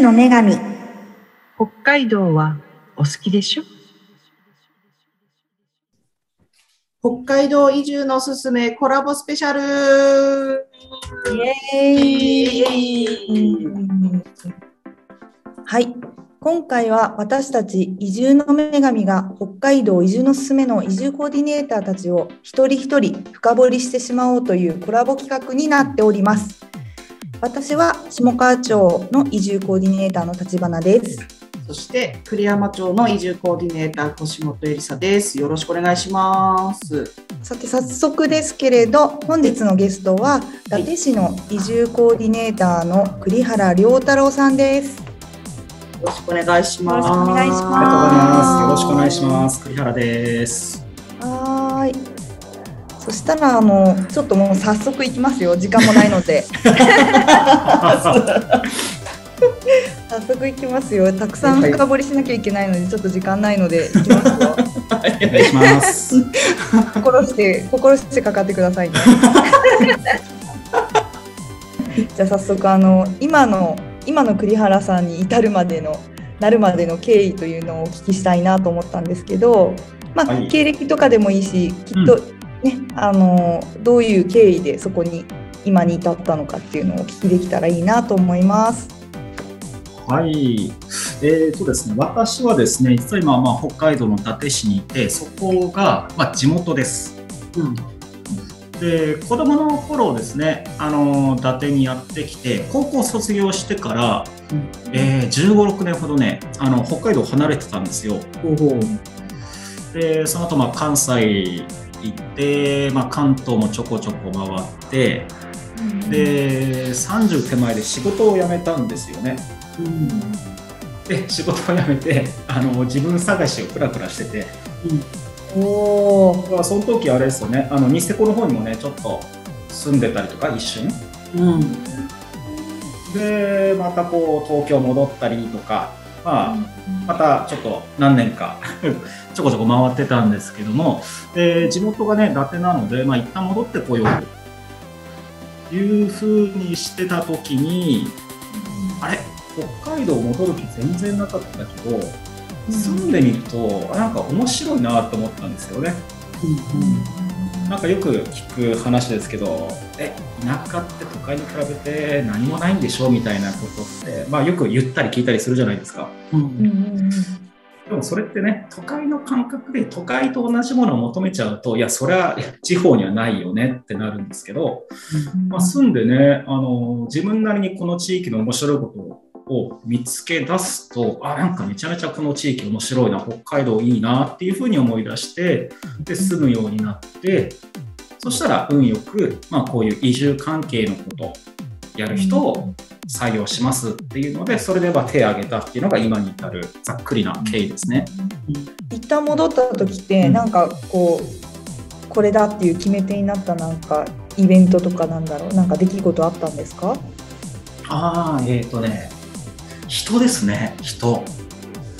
住の女神。北海道はお好きでしょ？北海道移住のおすすめコラボスペシャル。イエーイ。はい。今回は私たち移住の女神が北海道移住のすすめの移住コーディネーターたちを一人一人深掘りしてしまおうというコラボ企画になっております私は下川町の移住コーディネーターの立花ですそして栗山町の移住コーディネーター腰本恵里沙ですよろしくお願いしますさて早速ですけれど本日のゲストは伊達市の移住コーディネーターの栗原良太郎さんですよろしくお願いしますよろしくお願いしますありがとうございます。よろしくお願いします。栗原です。そしたらあのちょっともう早速いきますよ。時間もないので。早速いきますよ。たくさん深掘りしなきゃいけないのでちょっと時間ないのでいきますよ。お願いします。心して心してかかってくださいね。じゃあ早速あの今の今の栗原さんに至るまでのなるまでの経緯というのをお聞きしたいなと思ったんですけど、まあはい。経歴とかでもいいしきっとね、あのどういう経緯でそこに今に至ったのかっていうのをお聞きできたらいいなと思います。はい。えーとですね、私はですね、実は今、まあ、北海道の伊達市にいて、そこが、まあ、地元です。うんで、子供の頃ですね、あの、伊達にやってきて、高校卒業してから、えー、15、6年ほどね、あの、北海道を離れてたんですよ。で、その後、まあ、関西行って、まあ、関東もちょこちょこ回って、で30手前で仕事を辞めたんですよね。うん。で仕事を辞めてあの自分探しをプラプラしてて。おお、まあその時あれですよね。あのニセコの方にもねちょっと住んでたりとか一瞬。うん。でまたこう東京戻ったりとか、まあ、またちょっと何年か ちょこちょこ回ってたんですけどもで地元がね伊達なので、まあ、一旦戻ってこようというふうにしてた時にあれ？北海道戻る気全然なかったけど住んでみるとあなんか面白いなと思ったんですよね。なんかよく聞く話ですけどえ田舎って都会に比べて何もないんでしょみたいなことって、まあ、よく言ったり聞いたりするじゃないですか。でもそれってね都会の感覚で都会と同じものを求めちゃうといやそれは地方にはないよねってなるんですけど、うんまあ、住んでねあの自分なりにこの地域の面白いことを見つけ出すとあなんかめちゃめちゃこの地域面白いな北海道いいなっていうふうに思い出してで住むようになってそしたら運よく、まあ、こういう移住関係のことやる人を採用しますっていうのでそれでまあ手を挙げたっていうのが今に至るざっくりな経緯ですね。一旦戻った時ってうんなんかこうこれだっていう決め手になったなんかイベントとかなんだろうなんか出来事あったんですか？ああえっ、とね人ですね人。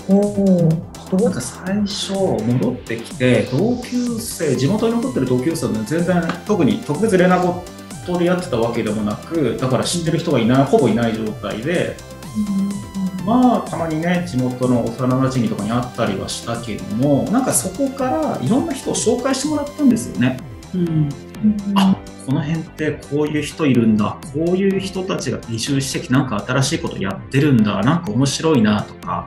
なんか最初戻ってきて同級生地元に残ってる同級生はね全然特に特別連絡事でやってたわけでもなくだから知ってる人がいないほぼいない状態でまあたまにね地元の幼なじみとかに会ったりはしたけどもなんかそこからいろんな人を紹介してもらったんですよね。うんあこの辺ってこういう人いるんだ。こういう人たちが移住してきてなんか新しいことやってるんだ。なんか面白いなとか。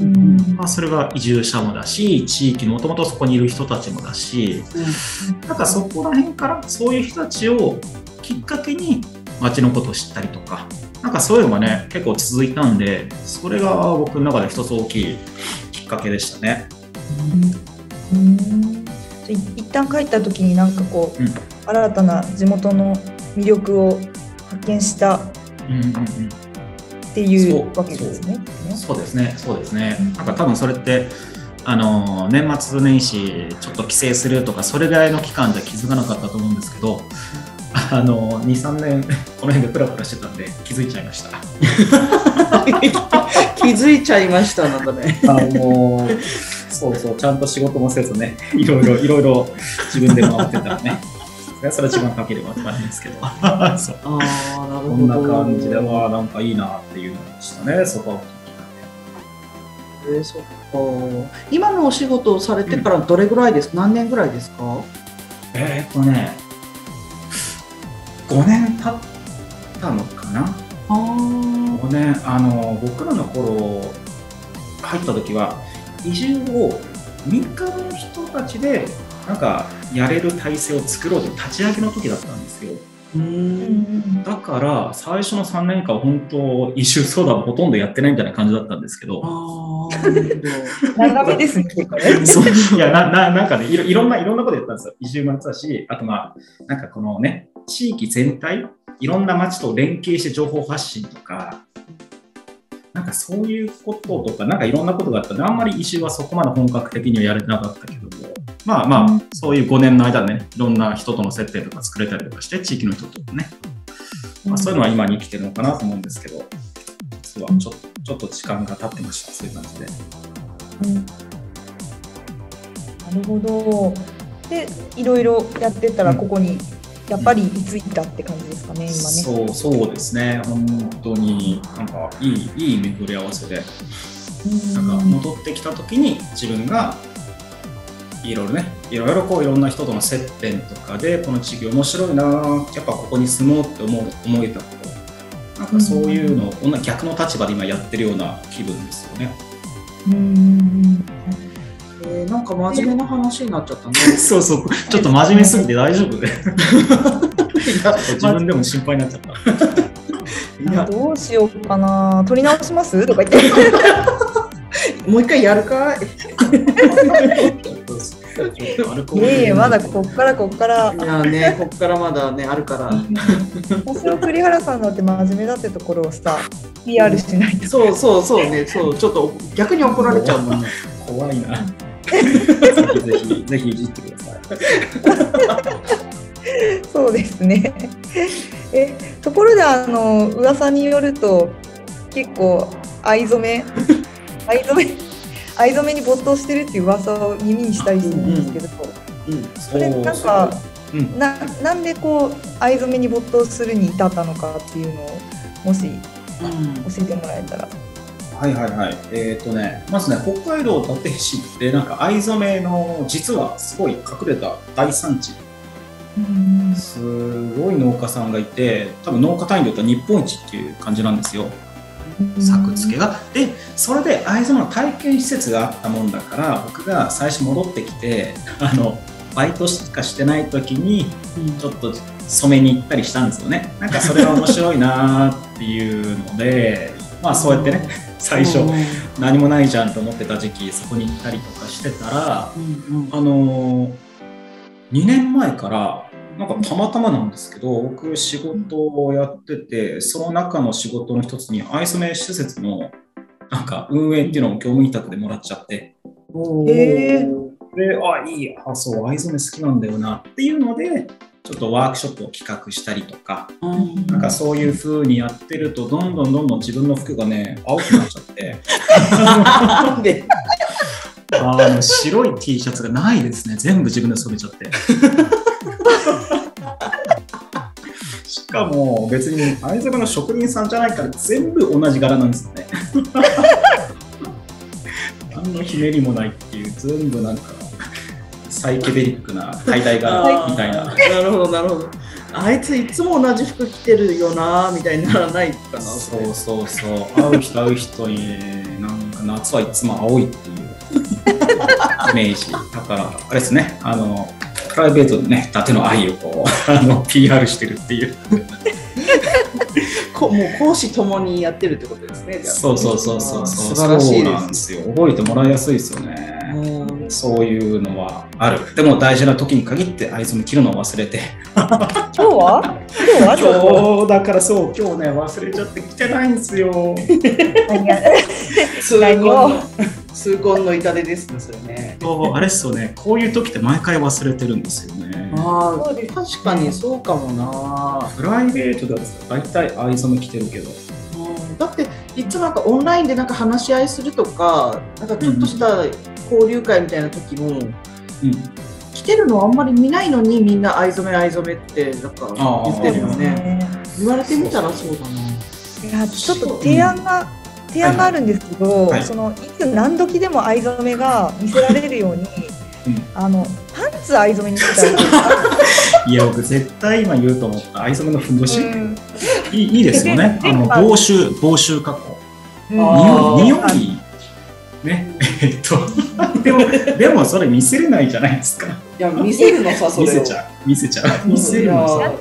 うん。まあ、それが移住者もだし地域もともとそこにいる人たちもだしなんかそこら辺からそういう人たちをきっかけに街のことを知ったりとか。なんかそういうのがね結構続いたんでそれが僕の中で一つ大きいきっかけでしたね。一旦帰った時になんかこう、うん新たな地元の魅力を発見したうんうんうんっていそううわけですね。そうですね、そうですねうん。なんか多分それって、あの年末年始ちょっと帰省するとかそれぐらいの期間じゃ気づかなかったと思うんですけど、あの23年 この辺でプラプラしてたんで気づいちゃいました。気づいちゃいましたなんだね。あのそうそうちゃんと仕事もせずね、いろいろいろいろ自分で回ってたらね。それ一番かければって感じですけど。ああ、なるほど。こんな感じで、まあ、なんかいいなっていうのでしたね、そこは。えー、そっか。今のお仕事をされてからどれぐらいです？か、何年ぐらいですか？えーっとね、5年経ったのかなあー ?5 年、あの、僕らの頃入った時は、移住を民間の人たちで、なんかやれる体制を作ろうと立ち上げの時だったんですよ。うん。んだから最初の3年間は本当移住相談ほとんどやってないみたいな感じだったんですけど、ああ、な る長めですね、結構ね。そう。いやなななんかねいろいろんないろんなことやったんですよ。移住もやってたしあとまあなんかこのね地域全体いろんな町と連携して情報発信とかなんかそういうこととかなんかいろんなことがあった。のであんまり移住はそこまで本格的にはやれてなかったけども。まあまあ、うん。そういう5年の間ねいろんな人との接点とか作れたりとかして地域の人とね、まあ、そういうのは今に生きてるのかなと思うんですけど実はちょちょっと時間が経ってましたそういう感じで。うん。なるほど。で、いろいろやってったら、ここにやっぱり居ついたって感じですかね、今ね。そうそうですね、本当になんかいいいい巡り合わせで、うん。なんか戻ってきた時に自分がいろいろね、いろいろこういろんな人との接点とかで、この地域面白いな、やっぱここに住もうって思う思えたこと、なんかそういうのを同じ逆の立場で今やってるような気分ですよね。うん。うんえーなんか真面目な話になっちゃったね。そうそう、ちょっと真面目すぎて大丈夫 自分でも心配になっちゃった。どうしようかな。取り直します？とか言って。もう一回やるか？いいえ、まだこっからこっからい。やね、こっからまだね、あるから。私は栗原さんだって真面目だってところをさ、PR しないと。そうそうそうね、そう、ちょっと逆に怒られちゃうもんね。怖いな。ぜ ひぜひ、いじってください。そうですね。え、ところで、あの、噂によると、結構、藍染め、藍染め、藍染めに没頭してるっていう噂を耳にしたりするんですけど、うん。それなんか、うん、ななんでこう藍染めに没頭するに至ったのかっていうのをもしうん教えてもらえたら。はいはいはい。えっ、とね、まずね、北海道伊達市って、なんか藍染めの、実はすごい隠れた大産地。うんすごい農家さんがいて、多分農家単位で言ったら日本一っていう感じなんですよ。作付けが。で、それで藍染めの体験施設があったもんだから、僕が最初戻ってきて、あの、バイトしかしてない時に、ちょっと染めに行ったりしたんですよね。なんかそれが面白いなーっていうので、まあそうやってね、最初何もないじゃんと思ってた時期、そこに行ったりとかしてたら、うんうん。あのー、2年前から、なんかたまたまなんですけど、僕仕事をやってて、その中の仕事の一つに藍染め施設のなんか運営っていうのを業務委託でもらっちゃって、で、あ、いいや、あそう、藍染め好きなんだよなっていうので、ちょっとワークショップを企画したりとか、うんなんかそういう風にやってると、どんどんどんどん自分の服がね、青くなっちゃって、あの白い T シャツがないですね。全部自分で染めちゃって。しかも別に藍染めの職人さんじゃないから全部同じ柄なんですよね。何のひねりもないっていう全部なんかサイケデリックな tie dye 柄みたいな。なるほど、なるほど。あいついつも同じ服着てるよなみたいにならないかな。そうそうそう。会う人会う人になんか夏はいつも青いっていうイメージ。だからあれですね。あのプライベートでね、伊達の愛をこうあの PR してるっていう。こもう講師ともにやってるってことですね。じゃあそうそうそうそうそう。素晴らしいそうなんで。すよ。覚えてもらいやすいですよね。うんそういうのはある。でも大事な時に限って藍染め着るのを忘れて。今日は？今日は？今日だからそう、今日ね、忘れちゃって着てないんですよ。痛恨の痛恨の痛手ですね、それね。そうあれっすよね、こういう時って毎回忘れてるんですよね。あ確かにそうかもな。プライベートだと大体藍染め着てるけど。うんだっていつもなんかオンラインでなんか話し合いするとか、なんかちょっとした交流会みたいな時もうん。着てるのあんまり見ないのにみんな藍染め藍染めってなんか言ってるよね。ね言われてみたらそうだいやちょっと提案が提案があるんですけど、はいそのいつ何時でも藍染めが見せられるように、うん。あのパンツ藍染めにしてたらい。いや僕絶対今言うと思った。藍染めのふんどし、うん。いいいいですよね。あの防臭防臭加工。匂いね。えっと。でもでもそれ見せれないじゃないですか。いや見せるのさそれを。見せちゃう。見せちゃう。見せるのさ。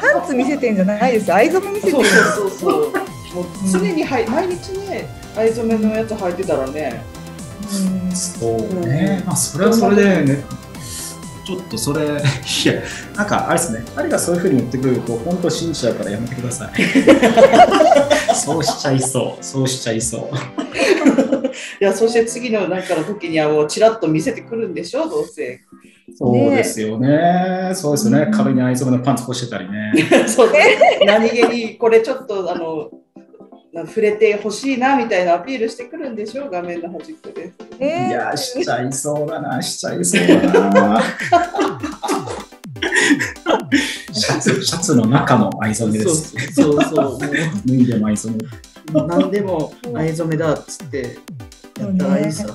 パンツ見せてんじゃないですよ。藍染め見せてるそうそうそうそうもう常にはい毎日ね藍染めのやつ履いてたらね。うんそうね、まあ、それはそれでね、ちょっとそれ、いや、なんかあれですね、彼がそういうふうに言ってくると、本当信じちゃうからやめてください。そうしちゃいそう、そうしちゃいそう。いやそして次のなんかの時にはもうちらっと見せてくるんでしょどうせ。そうですよね、そうですよね、うん。壁に藍染めのパンツ干してたりね。そう 何気にこれちょっとあのな触れてほしいなみたいなアピールしてくるんでしょ画面の端っこで。えーいや、しちゃいそうだな、しちゃいそうだな。シャツシャツの中の藍染めでそうす。そうそうも脱いでも藍染め。う何でも藍染めだっつってやったらいいさ、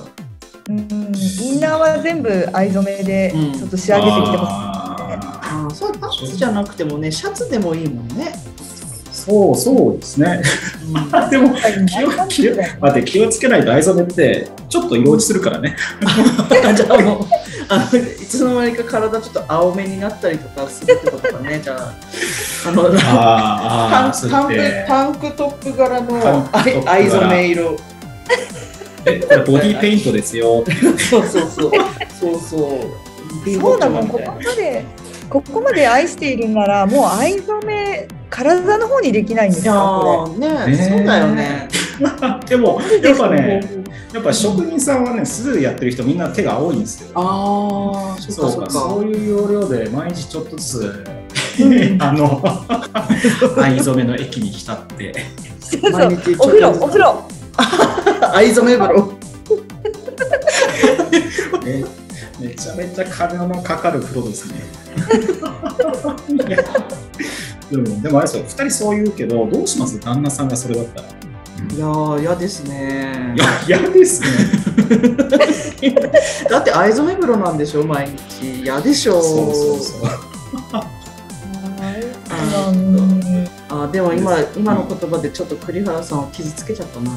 うん、インナーは全部藍染めでうんちょっと仕上げてきてほしいですね。あーああそうパンツじゃなくてもねシャツでもいいもんね、そうそうですね。うんでも気を気を待って気をつけないと藍染めってちょっと色落ちするからね。じゃあもうあのいつの間にか体ちょっと青めになったりとかするってことかねじゃあ。あのあーあタンタンク。タンクトップ柄の藍染め色。えこれボディペイントですよ。そうそうそう。そうそう。そうだもん、ここまで、ここまで愛しているなら、もう藍染め、体の方にできないんですか、ねねそうだよね。でもれ。やっぱね、やっぱ職人さんはねすぐやってる人みんな手が青いんですよ。ああそうかそうかいう要領で毎日ちょっとずつ、うん。あの藍染めの液に浸って。そう毎日ちょっとお風呂、お風呂。藍染め風呂。めめちゃめちゃ金のかかる風呂ですね。いやでもでもあれですよ2人そう言うけどどうします？旦那さんがそれだったら。いやー嫌ですねいや嫌ですね。だって藍染め風呂なんでしょ毎日嫌でしょそうそうそう。うんあでも今今の言葉でちょっと栗原さんを傷つけちゃったな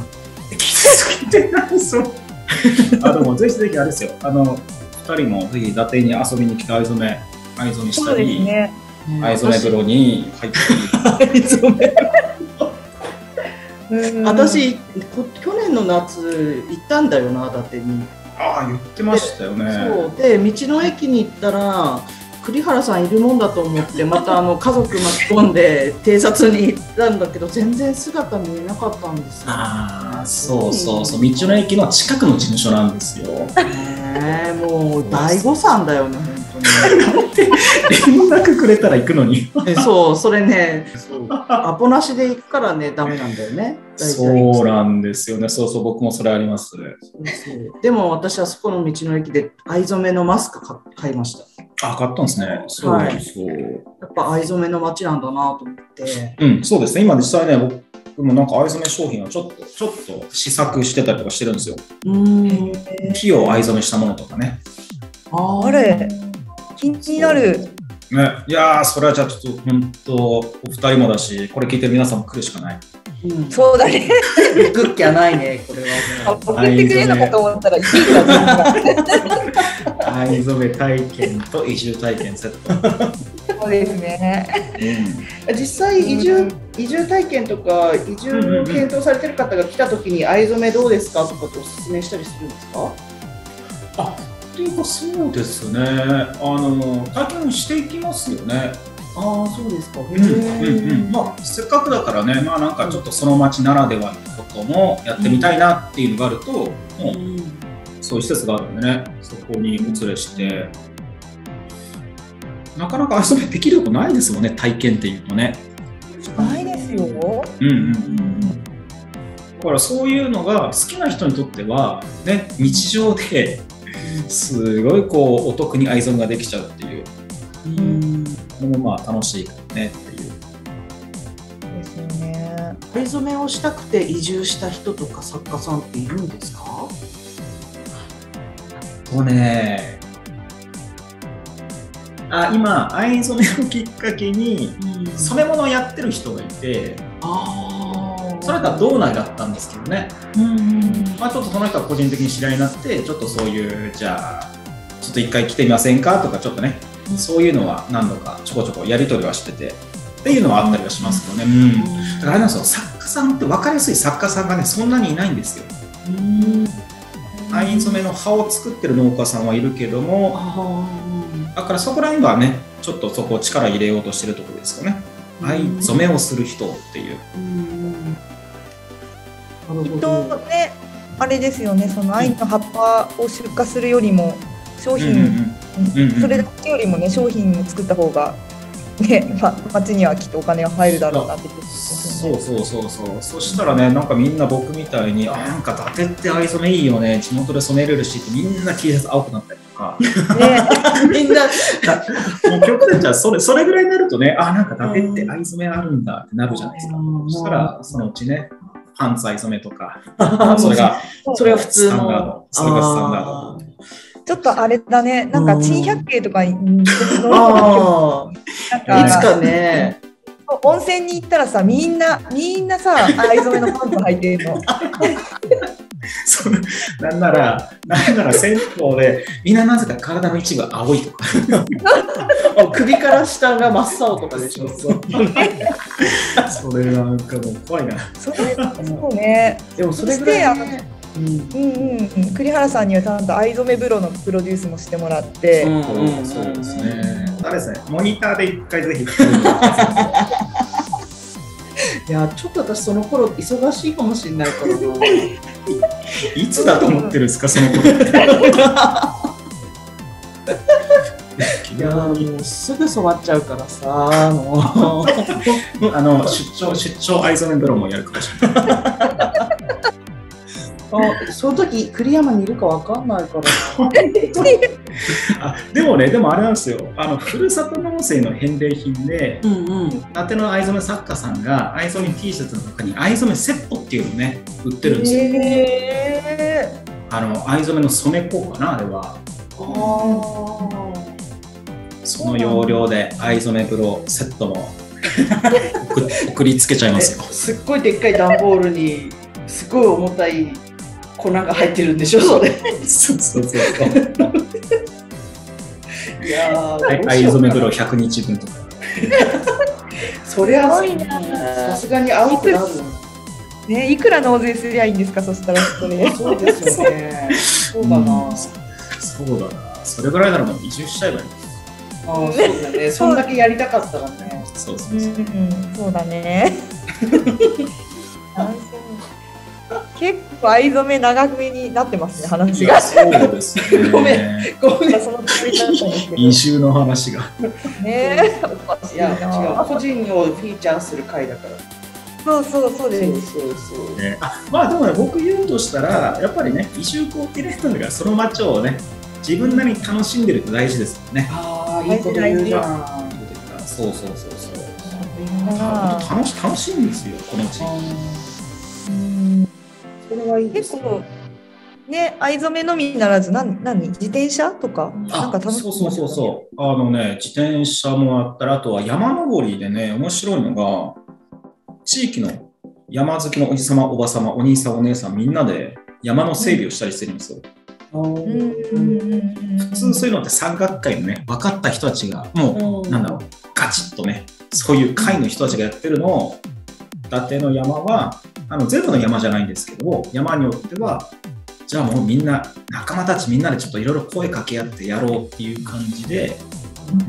傷つけてないそう。あでもぜひぜひあれですよ。あの2人もぜひ伊達に遊びに来て藍染め藍染めしたり、ね。藍染め風呂に入ったり。藍染めうん 私こ去年の夏行ったんだよな伊達にああ言ってましたよね。そうで道の駅に行ったら栗原さんいるもんだと思って またあの家族巻き込んで偵察に行ったんだけど全然姿見えなかったんですよ。ああそうそうそう道の駅の近くの事務所なんですよ。ねえもう大誤算だよね本連絡くれたら行くのに。当に。そうそれねそうアポなしで行くからねダメなんだよね。そうなんですよね。そうそう僕もそれあります。そうそうでも私はそこの道の駅で藍染めのマスク買買いました。あ買ったんですね。そう、はいそう。やっぱ藍染めの街なんだなと思って。うんそうですね。今実際ね僕もなんか藍染め商品をちょっとちょっと試作してたりとかしてるんですよ。うーん。木を藍染めしたものとかね。ああれ気になる。ね、いやー、それはじゃあちょっと本当、お二人もだし、これ聞いてる皆さんも来るしかない。うん、そうだね。行くっきゃないね、これあは。送ってくれるのかと思ったら、いいんだ 藍染め体験と移住体験セット。そうですね。実際移住、移住体験とか移住を検討されてる方が来た時に藍染めどうですかとかっておすすめしたりするんですか？あっていうか、そうですね。あの、体験していきますよね。ああ、そうですか。へうんうんうん、まあ、せっかくだからね、まあ、なんかちょっとその町ならではのこともやってみたいなっていうのがあると、もうそういう施設があるんでね、そこにお連れして、なかなか遊びできることないですもんね、体験っていうとね。ないですよ。うんうんうんだからそういうのが好きな人にとっては、ね、日常ですごいこうお得に愛染ができちゃうっていううんのもまあ楽しいからねっていう。ですよね。藍染めをしたくて移住した人とか作家さんっているんですか？そうねあ今藍染めをきっかけに染め物をやってる人がいてああそれとは道内だったんですけどね、うんまあ、ちょっとその人は個人的に知り合いになってちょっとそういうじゃあちょっと一回来てみませんか？とかちょっとねそういうのは何度かちょこちょこやり取りはしててっていうのはあったりはしますけどね、うん、だからあれなんですよ。作家さんって分かりやすい作家さんがねそんなにいないんですよ。うん。藍染めの葉を作ってる農家さんはいるけどもあだからそこら辺はねちょっとそこを力入れようとしてるところですよね。藍染めをする人っていう。ーうん。なるきっほどとね、あれですよね、その藍の葉っぱを出荷するよりも、商うんうん品、うんうん。それだけよりもね、商品を作った方が、ね、ま、町にはきっとお金が入るだろうなって。ね。そうそうそうそう。そしたらねなんかみんな僕みたいにあなんか伊達って藍染めいいよね地元で染めれるしってみんな T シャツ青くなったりとか。ね、みんな。もう極端じゃそれそれぐらいになるとねあなんか伊達って藍染めあるんだってなるじゃないですか。うん。そしたらそのうちねパンツ藍染めとかそれがそれが普通スタンダーのドそれがスタンダード。ちょっとあれだね、なんか珍百景とかに、あいつかね温泉に行ったらさ、みんな、みんなさ、藍染めのパンツ履いてるの。そのなんなら、なんなら銭湯で、みんななぜか体の一部青いとか。あ首から下が真っ青とかでしょそうそれなんかもう怖いな。そうね。でもそれぐらいねうんうんうんうん、栗原さんにはちゃんと藍染め風呂のプロデュースもしてもらって、うんそうですね。あれですね、モニターで一回ぜひ。いやちょっと私その頃忙しいかもしれないからな いつだと思ってるんですか、その頃。いやもうすぐ染まっちゃうからさもうあの出張、出張藍染め風呂もやるかもしれない。あその時栗山にいるかわかんないからあでもね、でもあれなんですよ。あのふるさと納税の返礼品で、うんうん伊達の藍染め作家さんが藍染め T シャツの中に藍染めセットっていうのをね、売ってるんですよ。へあの藍染めの染め粉かな、あれは。あその要領で藍染め風呂セットも送送りつけちゃいーますよ。すっごいでっかい段ボールにすごい重たい粉が入ってるんでしょ？それそうそうそうそう。いやーはい藍染め風呂100日分とか。そりゃすごいなさすがに青くなるーね、いくら納税すりゃいいんですか、そしたらそれ。そうですよねそうだな、うんそうだな。それぐらいならもう移住しちゃえばいい。あーそうだねそんだけやりたかったらねそうそううんそう。そうだね。結構藍染め長めになってますね、話が。そうですね。ごめんごめんそのつもりだったんですけど。移住の話が。ね、おかしいいやな。違う個人をフィーチャーする回だからそうそうそうそうです。そうそうね、あまあでもね、僕言うとしたら、やっぱりね、移住コーディネーターがその街をね、自分なりに楽しんでるって大事ですよね。ああいいこと言うじゃんそうそうそうそう。あ本当楽し楽しいんですよ、この地域。うんそれはいいです結構ね、藍染めのみならず、なん何？自転車とか、なんか楽しそうそうそうそう。あのね、自転車もあったら、あとは山登りでね、面白いのが、地域の山好きのおじさま、おばさま、お兄さん、お姉さん、みんなで山の整備をしたりしてるんですよ。普通そういうのって山岳会のね、分かった人たちが、もう、なんだろう、ガチッとね、そういう会の人たちがやってるのを、伊達の山は、あの全部の山じゃないんですけど、山によっては、じゃあもうみんな、仲間たちみんなでちょっといろいろ声かけ合ってやろうっていう感じで、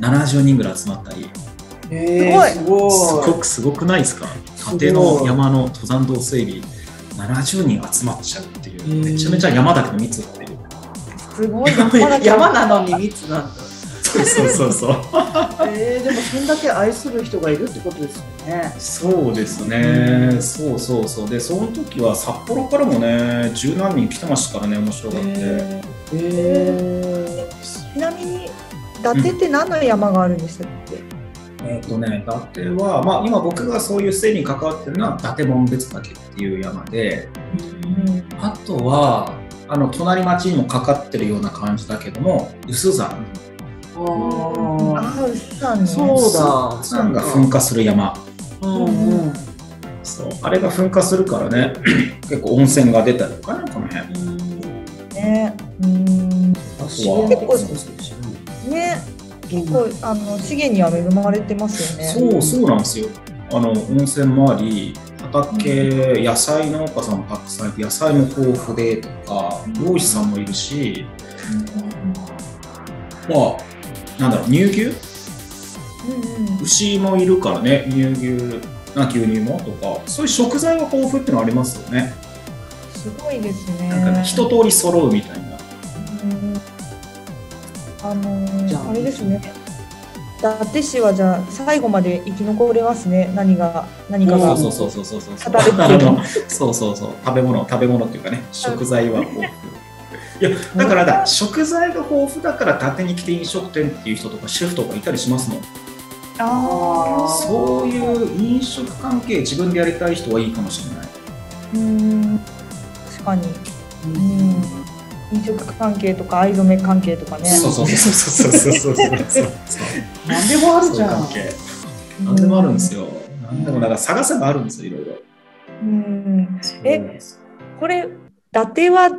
70人ぐらい集まったり、えー、すごい。すごくすごくないですか？すごい伊達の山の登山道整備、70人集まっちゃうっていう、めちゃめちゃ山だけど密っていう。すごい。山 なのに密なんだそそうそうそう。えー、でもそんだけ愛する人がいるってことですよね。そうですね、そうそうそう。で、その時は札幌からもね、十何人来てましたからね、面白がって。えー、えちなみに伊達って何の山があるんでしたっけ、えっ、とね、伊達は、まあ、今僕がそういう性に関わってるのは伊達門別岳っていう山で、うんあとは、あの隣町にもかかってるような感じだけども、薄山。ー、あああ、牛さんね。そうだ薄山が噴火する山。ーうんうんそうあれが噴火するからね、結構温泉が出たりとかね、この辺。ね。うん。あと資は源的そうですねね。結構あの資源には恵まれてますよね。そうそうなんですよ。あの温泉もあり、畑、野菜農家さんもたくさんいて、野菜も豊富でとか、漁師さんもいるし、まあ、なんだろう、乳牛？うんうん。牛もいるからね、乳牛、な牛乳もとか、そういう食材が豊富ってのありますよね。すごいですね。なんかね、一通り揃うみたいな。うんあのじゃあー、あれですね。伊達市はじゃあ最後まで生き残れますね。何が何かが。そうそうそうそうそうそうそうそう。食べ物、食べ物っていうかね、食材は豊富。いやだからだ、食材が豊富だから伊達に来て飲食店っていう人とかシェフとかいたりしますもん。あそういう飲食関係自分でやりたい人はいいかもしれない。うん確かに。うん飲食関係とか藍染め関係とかね。そうそうそうそうそうそうそう。何でもあるじゃん。何でもあるんですよ。何でもだから探せばあるんですよいろいろ。うん。え、これ伊達は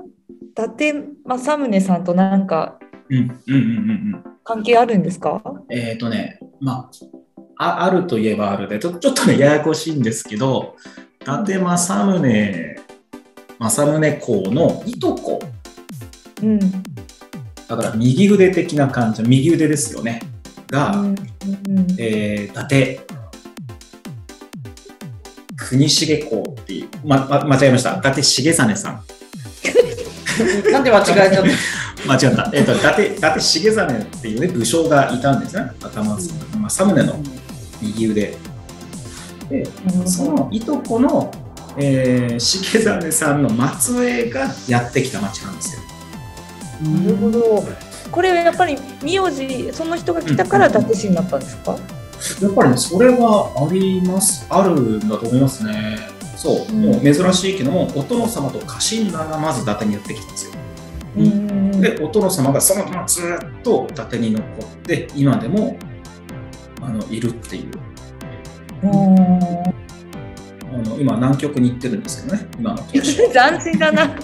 達政宗さんとなんかうん、うん、うん、うんうん。関係あるんですか？えっ、とね、まあ、ああるといえばあるで、ちょちょっとね、ややこしいんですけど、伊達政宗、政宗公のいとこ、うん。だから右腕的な感じ、右腕ですよね、が、うんうんえー、伊達国重公っていう、ま、ま、間違えました、伊達重実さん。なんで間違えちゃった？間違った。えっ、と、伊達、伊達重実っていうね、武将がいたんですね。頭、政宗の右腕。で、そのいとこの、えー、重実さんの末裔がやってきた町なんですよ。なるほど。これはやっぱり名字その人が来たから伊達市になったんですか？やっぱりね、それはあります、あるんだと思いますね。そう、うんもう珍しいけども、お殿様と家臣団がまず伊達にやってきたんですよ。うんで、お殿様がそのままずっと伊達に残って、今でもあのいるっていう。うんあの今、南極に行ってるんですけどね、今の 斬新だな。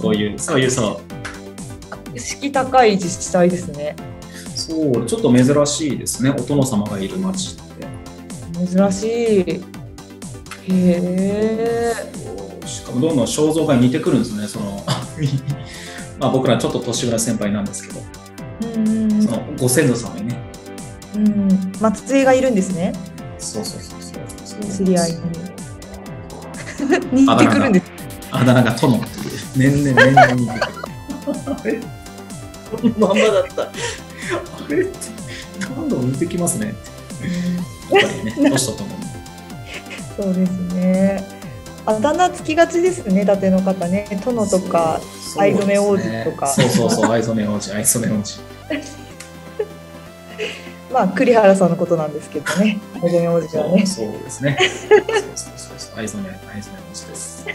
こういう、そういう、そう。敷高い自治体ですね。そう、ちょっと珍しいですね、お殿様がいる町って。珍しい。へえ。しかもどんどん肖像画に似てくるんですね、その まあ僕らちょっと年上先輩なんですけど、うんそのご先祖様にね、うん。松江がいるんですね。そうそうそうそう知り合いに。似てくるんです。あだ名が殿っていう、年々年々似てくる。あれまんまだったあれ？って、どんどん似てきますね。やっぱりね、年とともに。そうですね。あだ名つきがちですね、伊達の方ね。殿とか。藍染め王子とかそうそうそう、藍染め王子、藍染め王子。まあ栗原さんのことなんですけどね。藍染め王子はね。そうですね。そうそうそうそう、藍染め、藍染め王子です。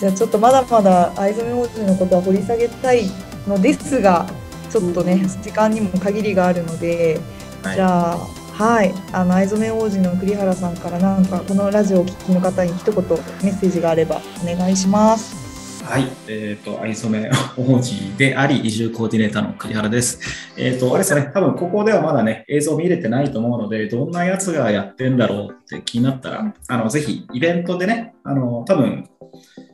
じゃあちょっとまだまだ藍染め王子のことは掘り下げたいのですが、ちょっとね、時間にも限りがあるので、はい。じゃあ、はい、あの藍染め王子の栗原さんからなんかこのラジオをお聞きの方に一言メッセージがあればお願いします。はい、えっ、と、藍染め王子であり、移住コーディネーターの栗原です。えっ、と、あれですね、多分ここではまだね、映像見れてないと思うので、どんなやつがやってんだろうって気になったら、あの、ぜひ、イベントでね、あの、多分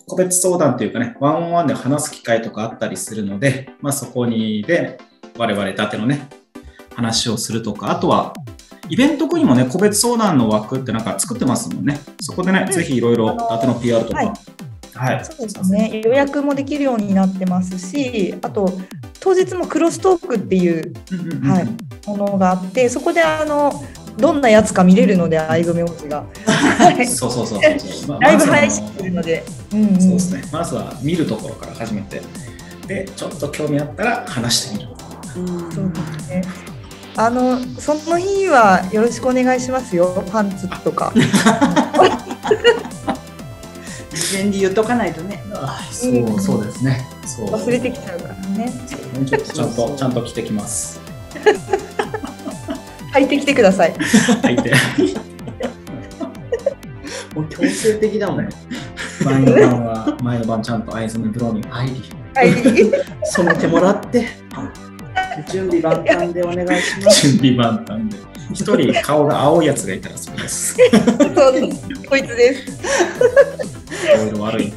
個別相談というかね、ワンオンワンで話す機会とかあったりするので、まあ、そこにで、我々伊達のね、話をするとか、あとは、イベント後にもね、個別相談の枠ってなんか作ってますもんね。そこでね、ぜひいろいろ伊達の PR とか、はいはい。そうですね。予約もできるようになってますし、あと当日もクロストークっていうはいものがあって、そこであのどんなやつか見れるので、藍染め王子が。はいそうそうそうそう。まあライブ配信するので。うんうんそうですね。まずは見るところから始めて、で、ちょっと興味あったら話してみる。そうですね。あのその日はよろしくお願いしますよ。パンツとか。事前に言っとかないとね。そうそうですね。そう。忘れてきちゃうからね。ちょっとちゃんとちゃんと着てきます。履いてきてください。履いて。もう強制的だもん。前の晩は前の晩ちゃんと藍染めブローに入り。はい。染めてもらって。準備万端でお願いします。準備万端で。一人顔が青いやつがいたらそうです。そうです。こいつです。顔色悪い。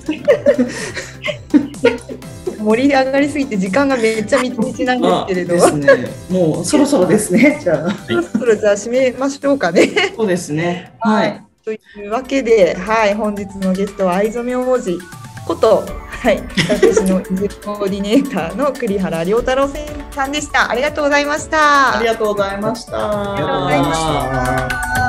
盛り上がりすぎて時間がめっちゃみちみちなんですけれど。ね。もうそろそろですね。じゃあ。そろそろじゃあ締めましょうかね。そうですね。はい。というわけで、はい、本日のゲストは藍染め王子こと、はい、私の移住コーディネーターの栗原良太郎さんでした。ありがとうございました。ありがとうございました。ありがとうございました。